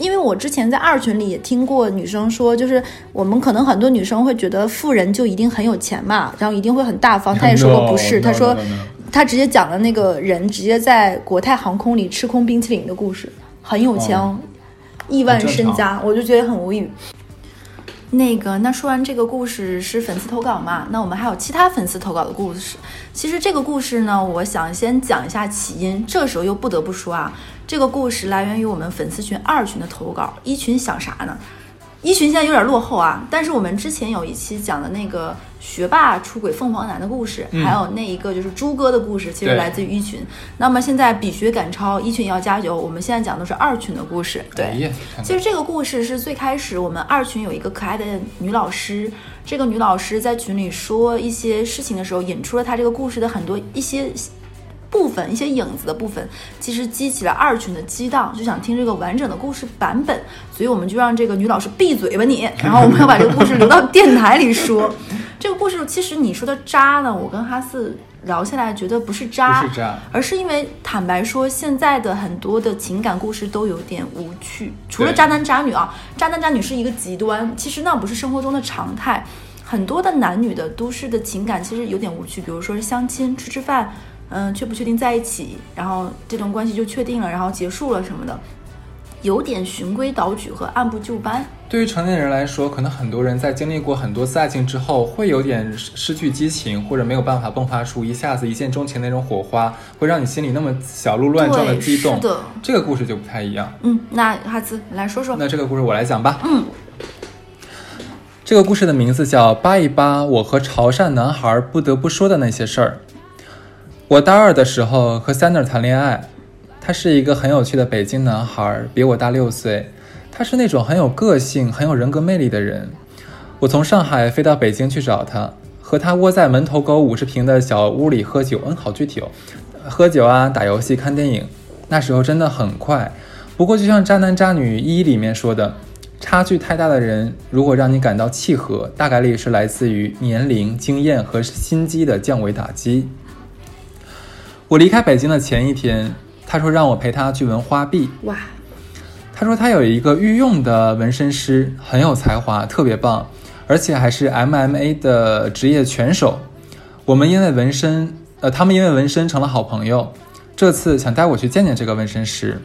因为我之前在二群里也听过女生说，就是我们可能很多女生会觉得富人就一定很有钱嘛，然后一定会很大方。她也说过不是她说她直接讲了那个人直接在国泰航空里吃空冰淇淋的故事，很有钱哦，亿万身家，我就觉得很无语。那个，那说完这个故事是粉丝投稿嘛？那我们还有其他粉丝投稿的故事。其实这个故事呢，我想先讲一下起因。这时候又不得不说啊，这个故事来源于我们粉丝群二群的投稿。一群想啥呢？一群现在有点落后啊，但是我们之前有一期讲的那个学霸出轨凤凰男的故事，嗯还有那一个就是猪哥的故事，其实来自于一群。那么现在比学赶超，一群也要加油。我们现在讲的是二群的故事，对。其实这个故事是最开始我们二群有一个可爱的女老师，这个女老师在群里说一些事情的时候，引出了她这个故事的很多一些部分、一些影子的部分，其实激起了二群的激荡，就想听这个完整的故事版本，所以我们就让这个女老师闭嘴吧你，然后我们要把这个故事留到电台里说。这个故事其实你说的渣呢，我跟哈四聊下来觉得不是渣，不是渣而是因为坦白说，现在的很多的情感故事都有点无趣，除了渣男渣女啊，渣男渣女是一个极端，其实那不是生活中的常态。很多的男女的都市的情感其实有点无趣，比如说是相亲、吃吃饭，嗯，确不确定在一起，然后这段关系就确定了，然后结束了什么的，有点循规蹈矩和按部就班。对于成年人来说，可能很多人在经历过很多次爱情之后，会有点失失去激情，或者没有办法迸发出一下子一见钟情那种火花，会让你心里那么小鹿乱撞的激动。是的这个故事就不太一样。嗯，那哈兹你来说说。那这个故事我来讲吧。嗯，这个故事的名字叫《扒一扒我和潮汕男孩不得不说的那些事儿》。我大二的时候和 Sander 谈恋爱，他是一个很有趣的北京男孩，比我大六岁。他是那种很有个性、很有人格魅力的人。我从上海飞到北京去找他，和他窝在门头沟五十平的小屋里喝酒，嗯，好具体哦，喝酒啊，打游戏、看电影。那时候真的很快。不过，就像《渣男渣女一》里面说的，差距太大的人，如果让你感到契合，大概率是来自于年龄、经验和心机的降维打击。我离开北京的前一天，他说让我陪他去纹花臂。哇，他说他有一个御用的纹身师，很有才华，特别棒，而且还是 MMA 的职业拳手。我们因为纹身，呃，他们因为纹身成了好朋友。这次想带我去见见这个纹身师，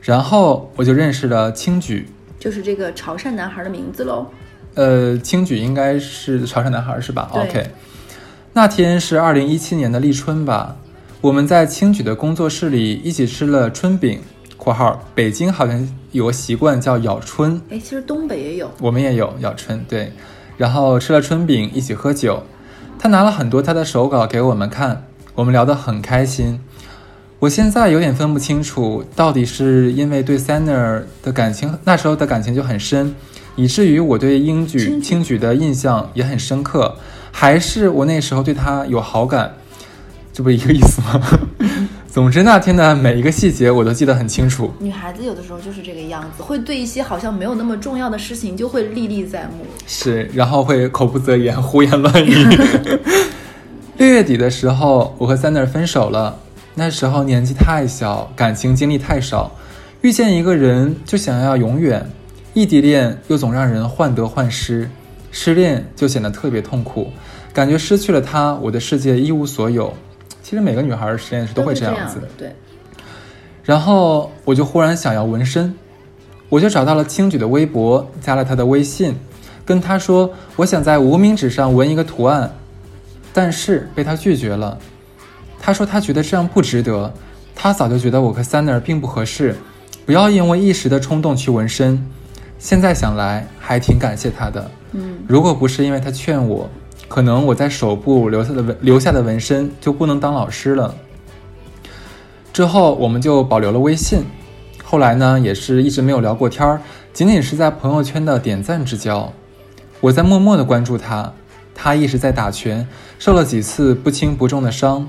然后我就认识了青举。就是这个潮汕男孩的名字喽。呃，青举应该是潮汕男孩是吧？OK，那天是二零一七年的立春吧，我们在青举的工作室里一起吃了春饼（括号北京好像有个习惯叫咬春，哎，其实东北也有。我们也有咬春，对。然后吃了春饼，一起喝酒。他拿了很多他的手稿给我们看，我们聊得很开心。我现在有点分不清楚，到底是因为对 Sanner 的感情，那时候的感情就很深，以至于我对英举青举青举的印象也很深刻，还是我那时候对他有好感，这不一个意思吗？总之那天的每一个细节我都记得很清楚。女孩子有的时候就是这个样子，会对一些好像没有那么重要的事情就会历历在目。是，然后会口不择言，胡言乱语。六月底的时候，我和 Sander 分手了。那时候年纪太小，感情经历太少，遇见一个人就想要永远，异地恋又总让人患得患失，失恋就显得特别痛苦，感觉失去了他，我的世界一无所有。其实每个女孩实验室都会这样子。的，对。然后我就忽然想要纹身，我就找到了青举的微博，加了他的微信，跟他说我想在无名指上纹一个图案，但是被他拒绝了。他说他觉得这样不值得，他早就觉得我和 Sanner 并不合适，不要因为一时的冲动去纹身。现在想来还挺感谢他的，嗯，如果不是因为他劝我，可能我在手部留下的纹留下的纹身就不能当老师了。之后我们就保留了微信，后来呢也是一直没有聊过天儿，仅仅是在朋友圈的点赞之交。我在默默的关注他，他一直在打拳，受了几次不轻不重的伤，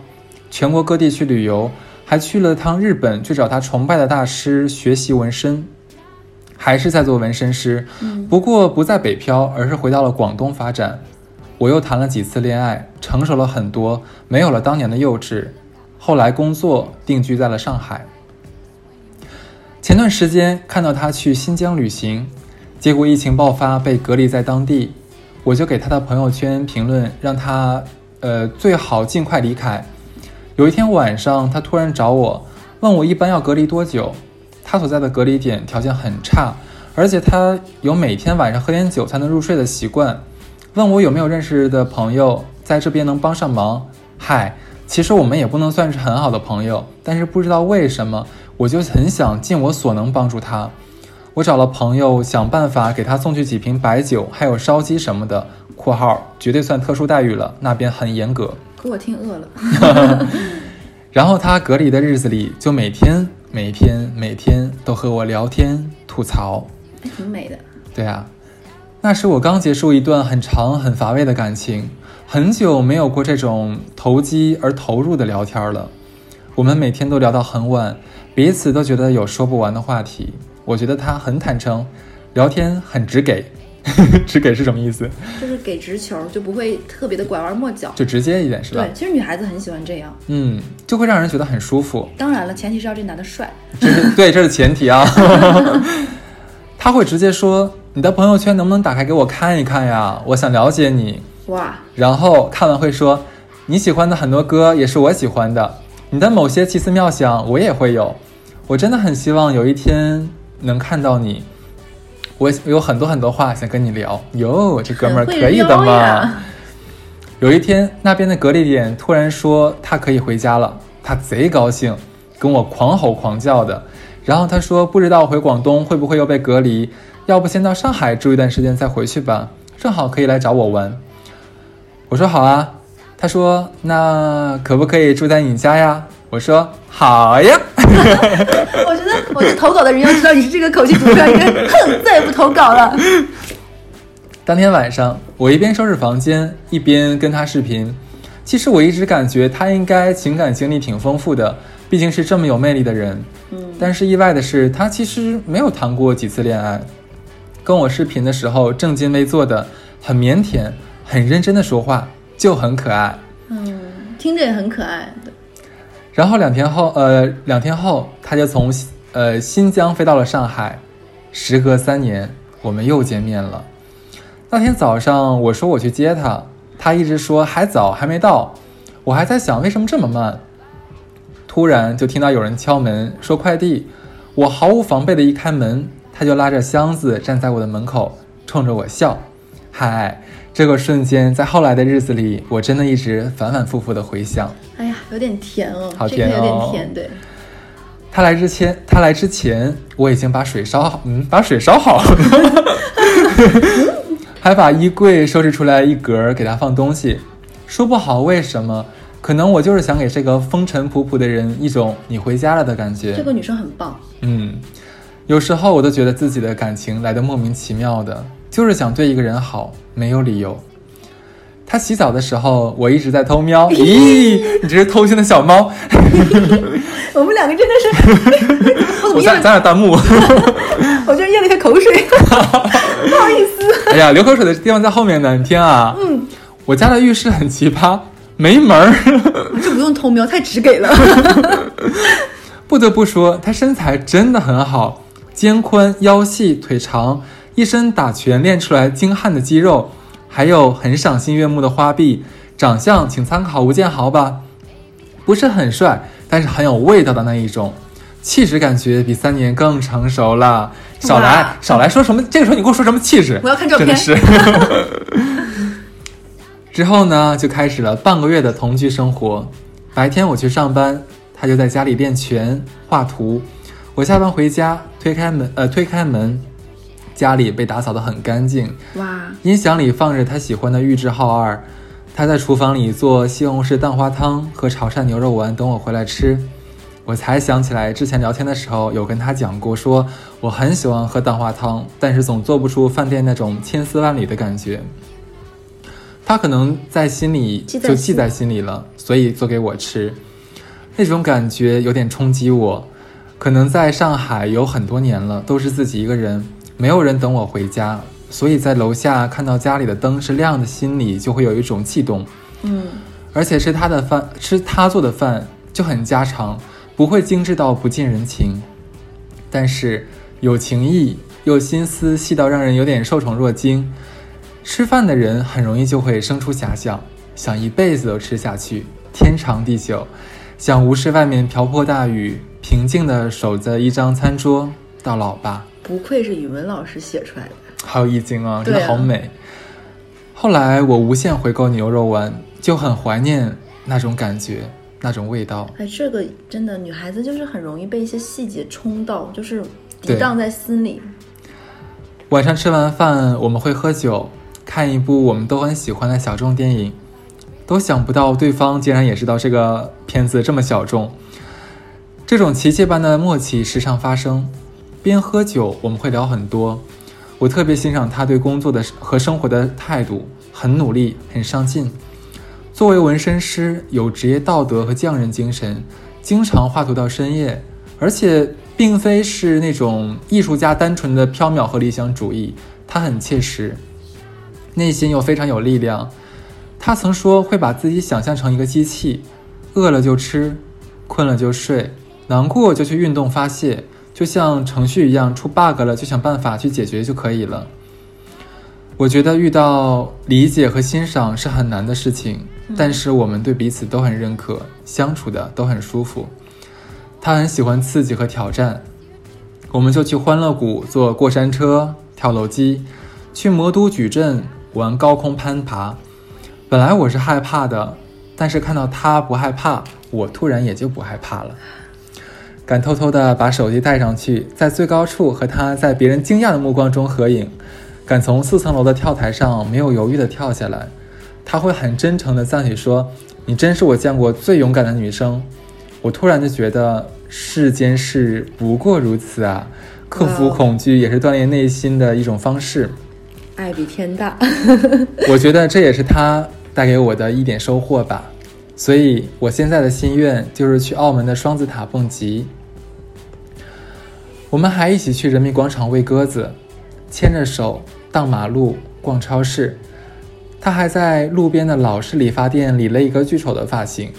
全国各地去旅游，还去了趟日本去找他崇拜的大师学习纹身，还是在做纹身师，不过不在北漂，而是回到了广东发展。我又谈了几次恋爱，成熟了很多，没有了当年的幼稚。后来工作定居在了上海。前段时间看到他去新疆旅行，结果疫情爆发被隔离在当地，我就给他的朋友圈评论，让他呃最好尽快离开。有一天晚上，他突然找我，问我一般要隔离多久。他所在的隔离点条件很差，而且他有每天晚上喝点酒才能入睡的习惯，问我有没有认识的朋友在这边能帮上忙。嗨，其实我们也不能算是很好的朋友，但是不知道为什么，我就很想尽我所能帮助他。我找了朋友，想办法给他送去几瓶白酒，还有烧鸡什么的（括号绝对算特殊待遇了，那边很严格）。可我听饿了。然后他隔离的日子里，就每天、每天、每天都和我聊天吐槽。还挺美的。对啊，那时我刚结束一段很长很乏味的感情，很久没有过这种投机而投入的聊天了。我们每天都聊到很晚，彼此都觉得有说不完的话题。我觉得他很坦诚，聊天很直给。直给是什么意思？就是给直球，就不会特别的拐弯抹角，就直接一点是吧？对，其实女孩子很喜欢这样。嗯，就会让人觉得很舒服。当然了，前提是要这男的帅。这是对，这是前提啊。他会直接说：“你的朋友圈能不能打开给我看一看呀？我想了解你。”哇！然后看完会说：“你喜欢的很多歌也是我喜欢的，你的某些奇思妙想我也会有。我真的很希望有一天能看到你。”我有很多很多话想跟你聊哟，这哥们儿可以的嘛？有一天，那边的隔离点突然说他可以回家了，他贼高兴，跟我狂吼狂叫的。然后他说不知道回广东会不会又被隔离，要不先到上海住一段时间再回去吧，正好可以来找我玩。我说好啊。他说那可不可以住在你家呀？我说好呀。我觉得，我觉得投稿的人要知道你是这个口气，读出来应该哼，再也不投稿了。当天晚上，我一边收拾房间，一边跟他视频。其实我一直感觉他应该情感经历挺丰富的，毕竟是这么有魅力的人。嗯，但是意外的是，他其实没有谈过几次恋爱。跟我视频的时候，正襟危坐的，很腼腆，很认真的说话，就很可爱。嗯，听着也很可爱。然后两天后，呃，两天后他就从呃新疆飞到了上海。时隔三年，我们又见面了。那天早上，我说我去接他，他一直说还早，还没到。我还在想为什么这么慢。突然就听到有人敲门，说快递。我毫无防备的一开门，他就拉着箱子站在我的门口，冲着我笑。嗨。这个瞬间，在后来的日子里，我真的一直反反复复的回想。哎呀，有点甜哦，好甜哦，有点甜。对，他来之前，他来之前，我已经把水烧好，嗯，把水烧好，还把衣柜收拾出来一格给他放东西。说不好为什么，可能我就是想给这个风尘仆仆的人一种你回家了的感觉。这个女生很棒。嗯，有时候我都觉得自己的感情来的莫名其妙的。就是想对一个人好，没有理由。他洗澡的时候，我一直在偷瞄。咦，你这是偷心的小猫。我们两个真的是，我在咱俩弹幕。我就是咽了一下口水，不好意思。哎呀，流口水的地方在后面呢，你听啊。嗯，我家的浴室很奇葩，没门儿。就不用偷瞄，太直给了。不得不说，他身材真的很好，肩宽腰细腿长。一身打拳练出来精悍的肌肉，还有很赏心悦目的花臂，长相请参考吴建豪吧，不是很帅，但是很有味道的那一种，气质感觉比三年更成熟了。少来少来说什么，这个时候你给我说什么气质？我要看照片。真的是。之后呢，就开始了半个月的同居生活。白天我去上班，他就在家里练拳画图。我下班回家，推开门，呃，推开门。家里被打扫得很干净，哇！音响里放着他喜欢的《玉置浩二》，他在厨房里做西红柿蛋花汤和潮汕牛肉丸，等我回来吃。我才想起来，之前聊天的时候有跟他讲过，说我很喜欢喝蛋花汤，但是总做不出饭店那种千丝万缕的感觉。他可能在心里就记在心里了，所以做给我吃。那种感觉有点冲击我。可能在上海有很多年了，都是自己一个人。没有人等我回家，所以在楼下看到家里的灯是亮的，心里就会有一种悸动。嗯，而且吃他的饭，吃他做的饭就很家常，不会精致到不近人情，但是有情义，又心思细到让人有点受宠若惊。吃饭的人很容易就会生出遐想，想一辈子都吃下去，天长地久，想无视外面瓢泼大雨，平静地守着一张餐桌到老吧。不愧是语文老师写出来的。好有意境啊，真的好美。后来我无限回购牛肉丸，就很怀念那种感觉，那种味道。哎，这个真的，女孩子就是很容易被一些细节冲到，就是抵对挡在心里。晚上吃完饭，我们会喝酒，看一部我们都很喜欢的小众电影，都想不到对方竟然也知道这个片子这么小众。这种奇迹般的默契时常发生。边喝酒，我们会聊很多。我特别欣赏他对工作的和生活的态度，很努力，很上进。作为纹身师，有职业道德和匠人精神，经常画图到深夜，而且并非是那种艺术家单纯的缥缈和理想主义，他很切实，内心又非常有力量。他曾说会把自己想象成一个机器，饿了就吃，困了就睡，难过就去运动发泄，就像程序一样，出 bug 了就想办法去解决就可以了。我觉得遇到理解和欣赏是很难的事情，但是我们对彼此都很认可，相处的都很舒服。他很喜欢刺激和挑战，我们就去欢乐谷坐过山车、跳楼机，去魔都矩阵玩高空攀爬。本来我是害怕的，但是看到他不害怕，我突然也就不害怕了。敢偷偷的把手机带上去，在最高处和他在别人惊讶的目光中合影，敢从四层楼的跳台上没有犹豫的跳下来，他会很真诚的赞许说：“你真是我见过最勇敢的女生。”我突然就觉得世间事不过如此啊！克服恐惧也是锻炼内心的一种方式。爱比天大。我觉得这也是他带给我的一点收获吧。所以我现在的心愿就是去澳门的双子塔蹦极。我们还一起去人民广场喂鸽子，牵着手荡马路、逛超市。他还在路边的老式理发店理了一个巨丑的发型。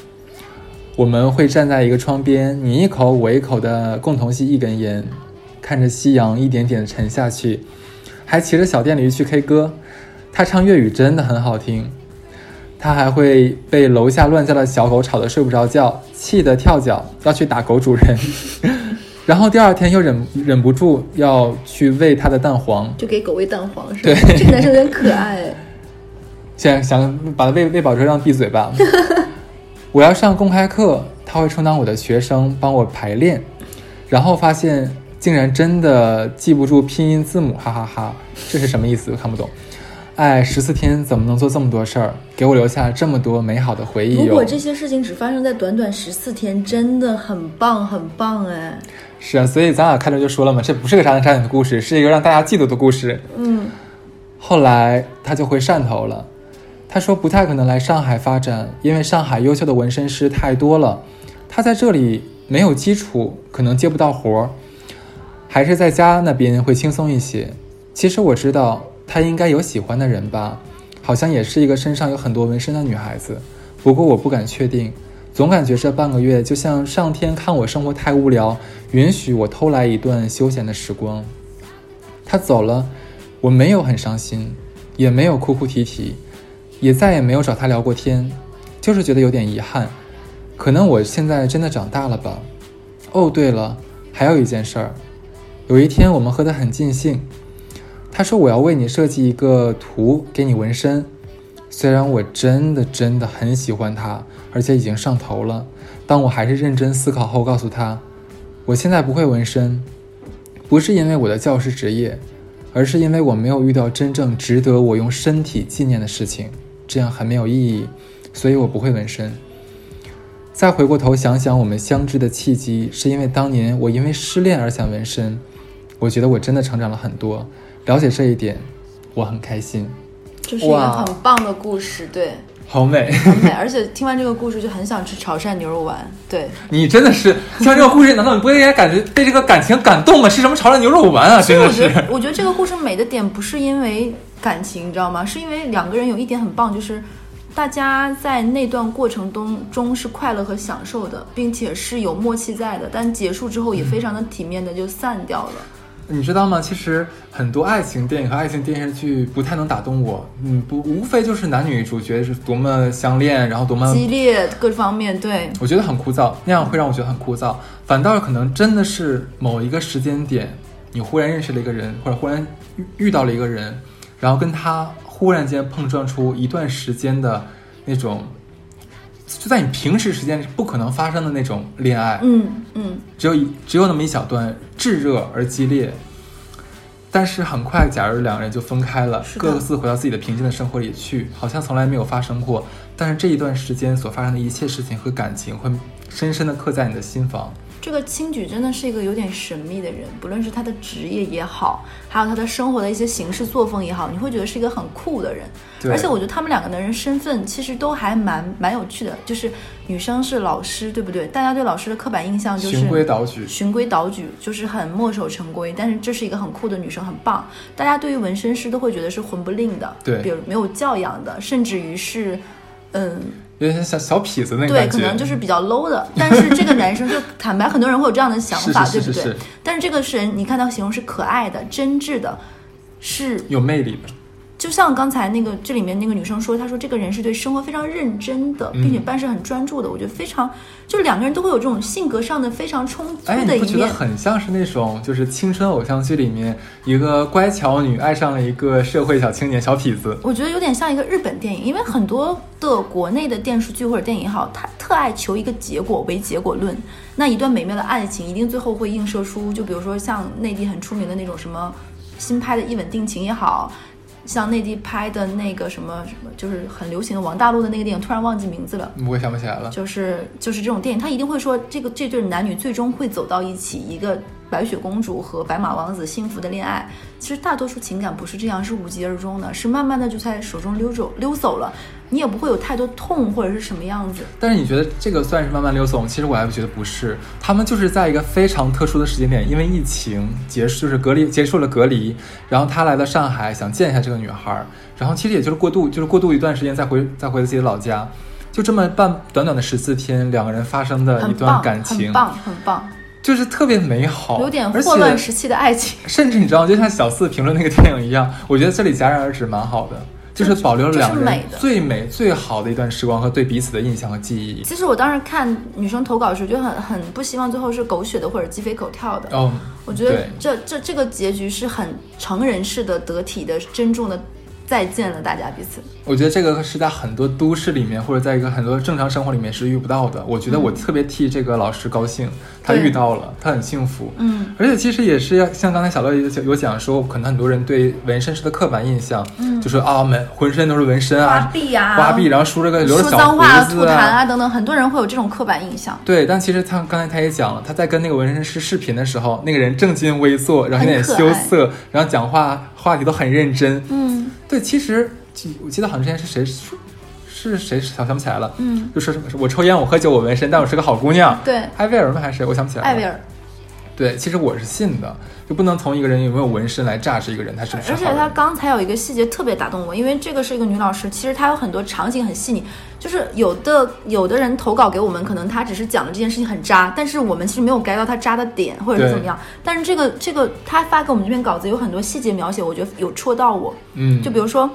我们会站在一个窗边，你一口我一口的共同吸一根烟，看着夕阳一点点沉下去，还骑着小电驴去 K 歌。他唱粤语真的很好听。他还会被楼下乱叫的小狗吵得睡不着觉，气得跳脚要去打狗主人，然后第二天又忍忍不住要去喂它的蛋黄，就给狗喂蛋黄是吧？对这个男生有点可爱哎。想想把它喂喂饱之后让它闭嘴吧。我要上公开课，他会充当我的学生，帮我排练，然后发现竟然真的记不住拼音字母，哈哈哈这是什么意思？看不懂。哎，十四天怎么能做这么多事儿？给我留下这么多美好的回忆哟。如果这些事情只发生在短短十四天，真的很棒，很棒哎。是啊，所以咱俩开头就说了嘛，这不是个渣男渣女的故事，是一个让大家嫉妒的故事。嗯，后来他就回汕头了，他说不太可能来上海发展，因为上海优秀的纹身师太多了，他在这里没有基础，可能接不到活儿，还是在家那边会轻松一些。其实我知道她应该有喜欢的人吧，好像也是一个身上有很多纹身的女孩子，不过我不敢确定。总感觉这半个月就像上天看我生活太无聊，允许我偷来一段休闲的时光。他走了，我没有很伤心，也没有哭哭啼啼，也再也没有找他聊过天，就是觉得有点遗憾。可能我现在真的长大了吧。哦，对了，还有一件事儿，有一天我们喝得很尽兴，他说我要为你设计一个图给你纹身。虽然我真的真的很喜欢他，而且已经上头了，但我还是认真思考后告诉他，我现在不会纹身，不是因为我的教师职业，而是因为我没有遇到真正值得我用身体纪念的事情，这样很没有意义，所以我不会纹身。再回过头想想我们相知的契机，是因为当年我因为失恋而想纹身，我觉得我真的成长了很多，了解这一点，我很开心。这是一个很棒的故事，对。好美。很美，而且听完这个故事就很想吃潮汕牛肉丸。对，你真的是听完这个故事，难道你不应该感觉被这个感情感动吗？吃什么潮汕牛肉丸啊？真的是我觉得，我觉得这个故事美的点不是因为感情，你知道吗？是因为两个人有一点很棒，就是大家在那段过程中中是快乐和享受的，并且是有默契在的。但结束之后也非常的体面的就散掉了。你知道吗？其实很多爱情电影和爱情电视剧不太能打动我，嗯，不，无非就是男女主角是多么相恋，然后多么激烈各方面，对，我觉得很枯燥，那样会让我觉得很枯燥。反倒可能真的是某一个时间点，你忽然认识了一个人，或者忽然遇遇到了一个人，然后跟他忽然间碰撞出一段时间的那种，就在你平时时间是不可能发生的那种恋爱，嗯嗯，只有一只有那么一小段炙热而激烈。但是很快，假如两个人就分开了，各自回到自己的平静的生活里去，好像从来没有发生过。但是这一段时间所发生的一切事情和感情，会深深的刻在你的心房。这个青举真的是一个有点神秘的人，不论是他的职业也好，还有他的生活的一些行事作风也好，你会觉得是一个很酷的人。而且我觉得他们两个的人身份其实都还蛮蛮有趣的，就是女生是老师，对不对？大家对老师的刻板印象就是循规蹈矩循规蹈矩就是很墨守成规。但是这是一个很酷的女生，很棒。大家对于纹身师都会觉得是混不吝的，对比如没有教养的，甚至于是，嗯，有点像小小痞子那个对，可能就是比较 low 的。但是这个男生就坦白，很多人会有这样的想法，是是是对不对？但是这个人，你看他形容是可爱的、真挚的，是有魅力的。就像刚才那个这里面那个女生说，她说这个人是对生活非常认真的，嗯并且办事很专注的。我觉得非常，就是两个人都会有这种性格上的非常冲突哎，的一你不觉得面。很像是那种就是青春偶像剧里面一个乖巧女爱上了一个社会小青年小痞子？我觉得有点像一个日本电影，因为很多的国内的电视剧或者电影也好，它特爱求一个结果为结果论。那一段美妙的爱情，一定最后会映射出，就比如说像内地很出名的那种什么新拍的《一吻定情》也好，像内地拍的那个什么什么，就是很流行的王大陆的那个电影，突然忘记名字了。我也想不起来了。就是就是这种电影，他一定会说这个这对男女最终会走到一起，一个白雪公主和白马王子幸福的恋爱。其实大多数情感不是这样，是无疾而终的，是慢慢的就在手中溜走溜走了，你也不会有太多痛或者是什么样子。但是你觉得这个算是慢慢溜走？其实我还觉得不是，他们就是在一个非常特殊的时间点，因为疫情结束，就是隔离结束了隔离，然后他来到上海想见一下这个女孩儿，然后其实也就是过渡，就是过渡一段时间再回再回自己的老家，就这么半短短的十四天，两个人发生的一段很棒，感情，很棒，很棒，就是特别美好，有点霍乱时期的爱情。甚至你知道，就像小四评论那个电影一样，我觉得这里戛然而止，蛮好的，就是保留了两个人这是美的最美最好的一段时光和对彼此的印象和记忆。其实我当时看女生投稿的时候，就很很不希望最后是狗血的或者鸡飞狗跳的。哦，我觉得这这这个结局是很成人式的、得体的、珍重的再见了，大家彼此。我觉得这个是在很多都市里面，或者在一个很多正常生活里面是遇不到的。我觉得我特别替这个老师高兴，他遇到了，他很幸福。嗯，而且其实也是要像刚才小乐有有讲说，可能很多人对纹身师的刻板印象，嗯，就是啊，满浑身都是纹身花啊，臂啊，花臂，然后梳着个留着说小脏话、吐胡子痰啊等等，很多人会有这种刻板印象。对，但其实他刚才他也讲了，他在跟那个纹身师视频的时候，那个人正襟危坐，然后有点羞涩，然后讲话话题都很认真。嗯对，其实我记得好像之前是谁说是谁想想不起来了，嗯，就说什么我抽烟我喝酒我纹身，但我是个好姑娘。对，艾薇儿吗？还是谁？我想不起来了。艾薇儿，对，其实我是信的，就不能从一个人有没有纹身来榨制一个人他是不是而且。他刚才有一个细节特别打动我，因为这个是一个女老师，其实她有很多场景很细腻。就是有的有的人投稿给我们，可能他只是讲的这件事情很渣，但是我们其实没有 get 到他渣的点，或者是怎么样。但是这个这个他发给我们这篇稿子有很多细节描写，我觉得有戳到我。嗯，就比如说，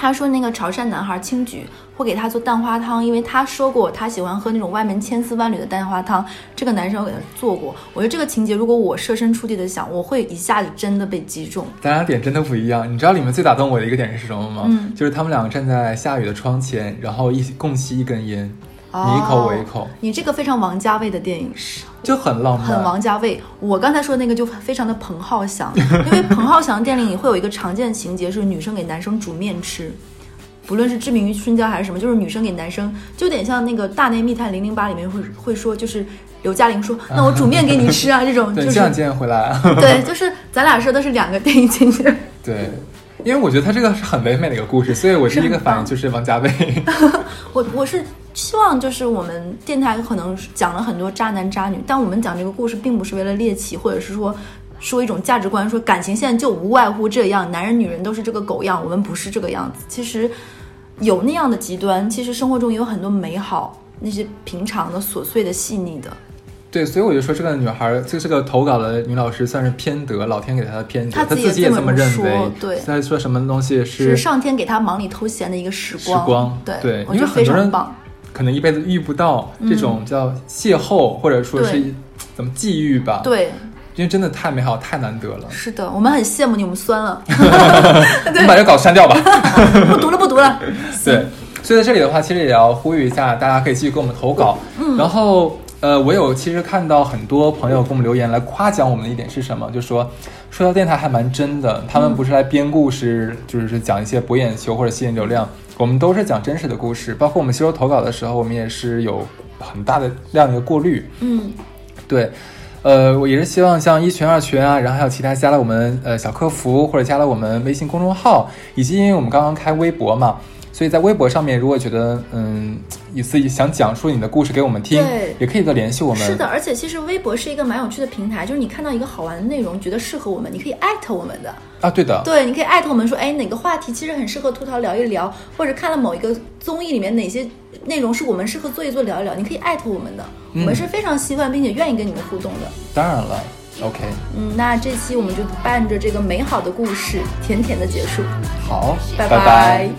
他说那个潮汕男孩青橘会给他做蛋花汤，因为他说过他喜欢喝那种外面千丝万缕的蛋花汤，这个男生给他做过。我觉得这个情节，如果我设身处地的想，我会一下子真的被击中。咱俩点真的不一样。你知道里面最打动我的一个点是什么吗？嗯就是他们两个站在下雨的窗前，然后一起共吸一根烟，你一口我一口，你这个非常王家卫的电影，就很浪漫。很王家卫。我刚才说的那个就非常的彭浩翔，因为彭浩翔电影里会有一个常见的情节是女生给男生煮面吃。不论是志明与春娇还是什么，就是女生给男生，就有点像那个《大内密探零零八》里面会会说，就是刘嘉玲说：“ 那我煮面给你吃啊。”这种，就是这样今天回来。对，就是咱俩说的是两个电影情节。对，因为我觉得他这个是很唯美的一个故事，所以我第一个反应就是王家卫。我我是希望就是我们电台可能讲了很多渣男渣女，但我们讲这个故事并不是为了猎奇，或者是说说一种价值观，说感情现在就无外乎这样，男人女人都是这个狗样，我们不是这个样子。其实有那样的极端，其实生活中也有很多美好，那些平常的琐碎的细腻的。对，所以我就说这个女孩儿，就这个投稿的女老师算是偏得，老天给她的偏德，她她自己也这么认说为。对她说什么东西是上天给她忙里偷闲的一个时光，时光对对我觉得非因为很多人常棒。可能一辈子遇不到这种叫邂逅，或者说是对怎么际遇吧。，对，因为真的太美好，太难得了。是的，我们很羡慕你，我们酸 了，你把这稿删掉吧。不读了，不读了。对，所以在这里的话，其实也要呼吁一下，大家可以继续给我们投稿。嗯，然后呃，我有其实看到很多朋友给我们留言来夸奖我们的一点是什么，就说说到电台还蛮真的，他们不是来编故事，就是讲一些博眼球或者吸引流量，我们都是讲真实的故事。包括我们吸收投稿的时候，我们也是有很大的量的一个过滤。嗯，对，呃，我也是希望像一群、二群啊，然后还有其他加了我们呃小客服或者加了我们微信公众号，以及因为我们刚刚开微博嘛，所以在微博上面，如果觉得嗯，你自己想讲述你的故事给我们听对，也可以再联系我们。是的，而且其实微博是一个蛮有趣的平台，就是你看到一个好玩的内容，觉得适合我们，你可以艾特我们的。啊，对的，对，你可以艾特我们说，哎，哪个话题其实很适合吐槽聊一聊，或者看了某一个综艺里面哪些内容是我们适合做一做聊一聊，你可以艾特我们的，我们是非常希望并且愿意跟你们互动的。当然了，OK，嗯，那这期我们就伴着这个美好的故事，甜甜的结束，好，拜。拜拜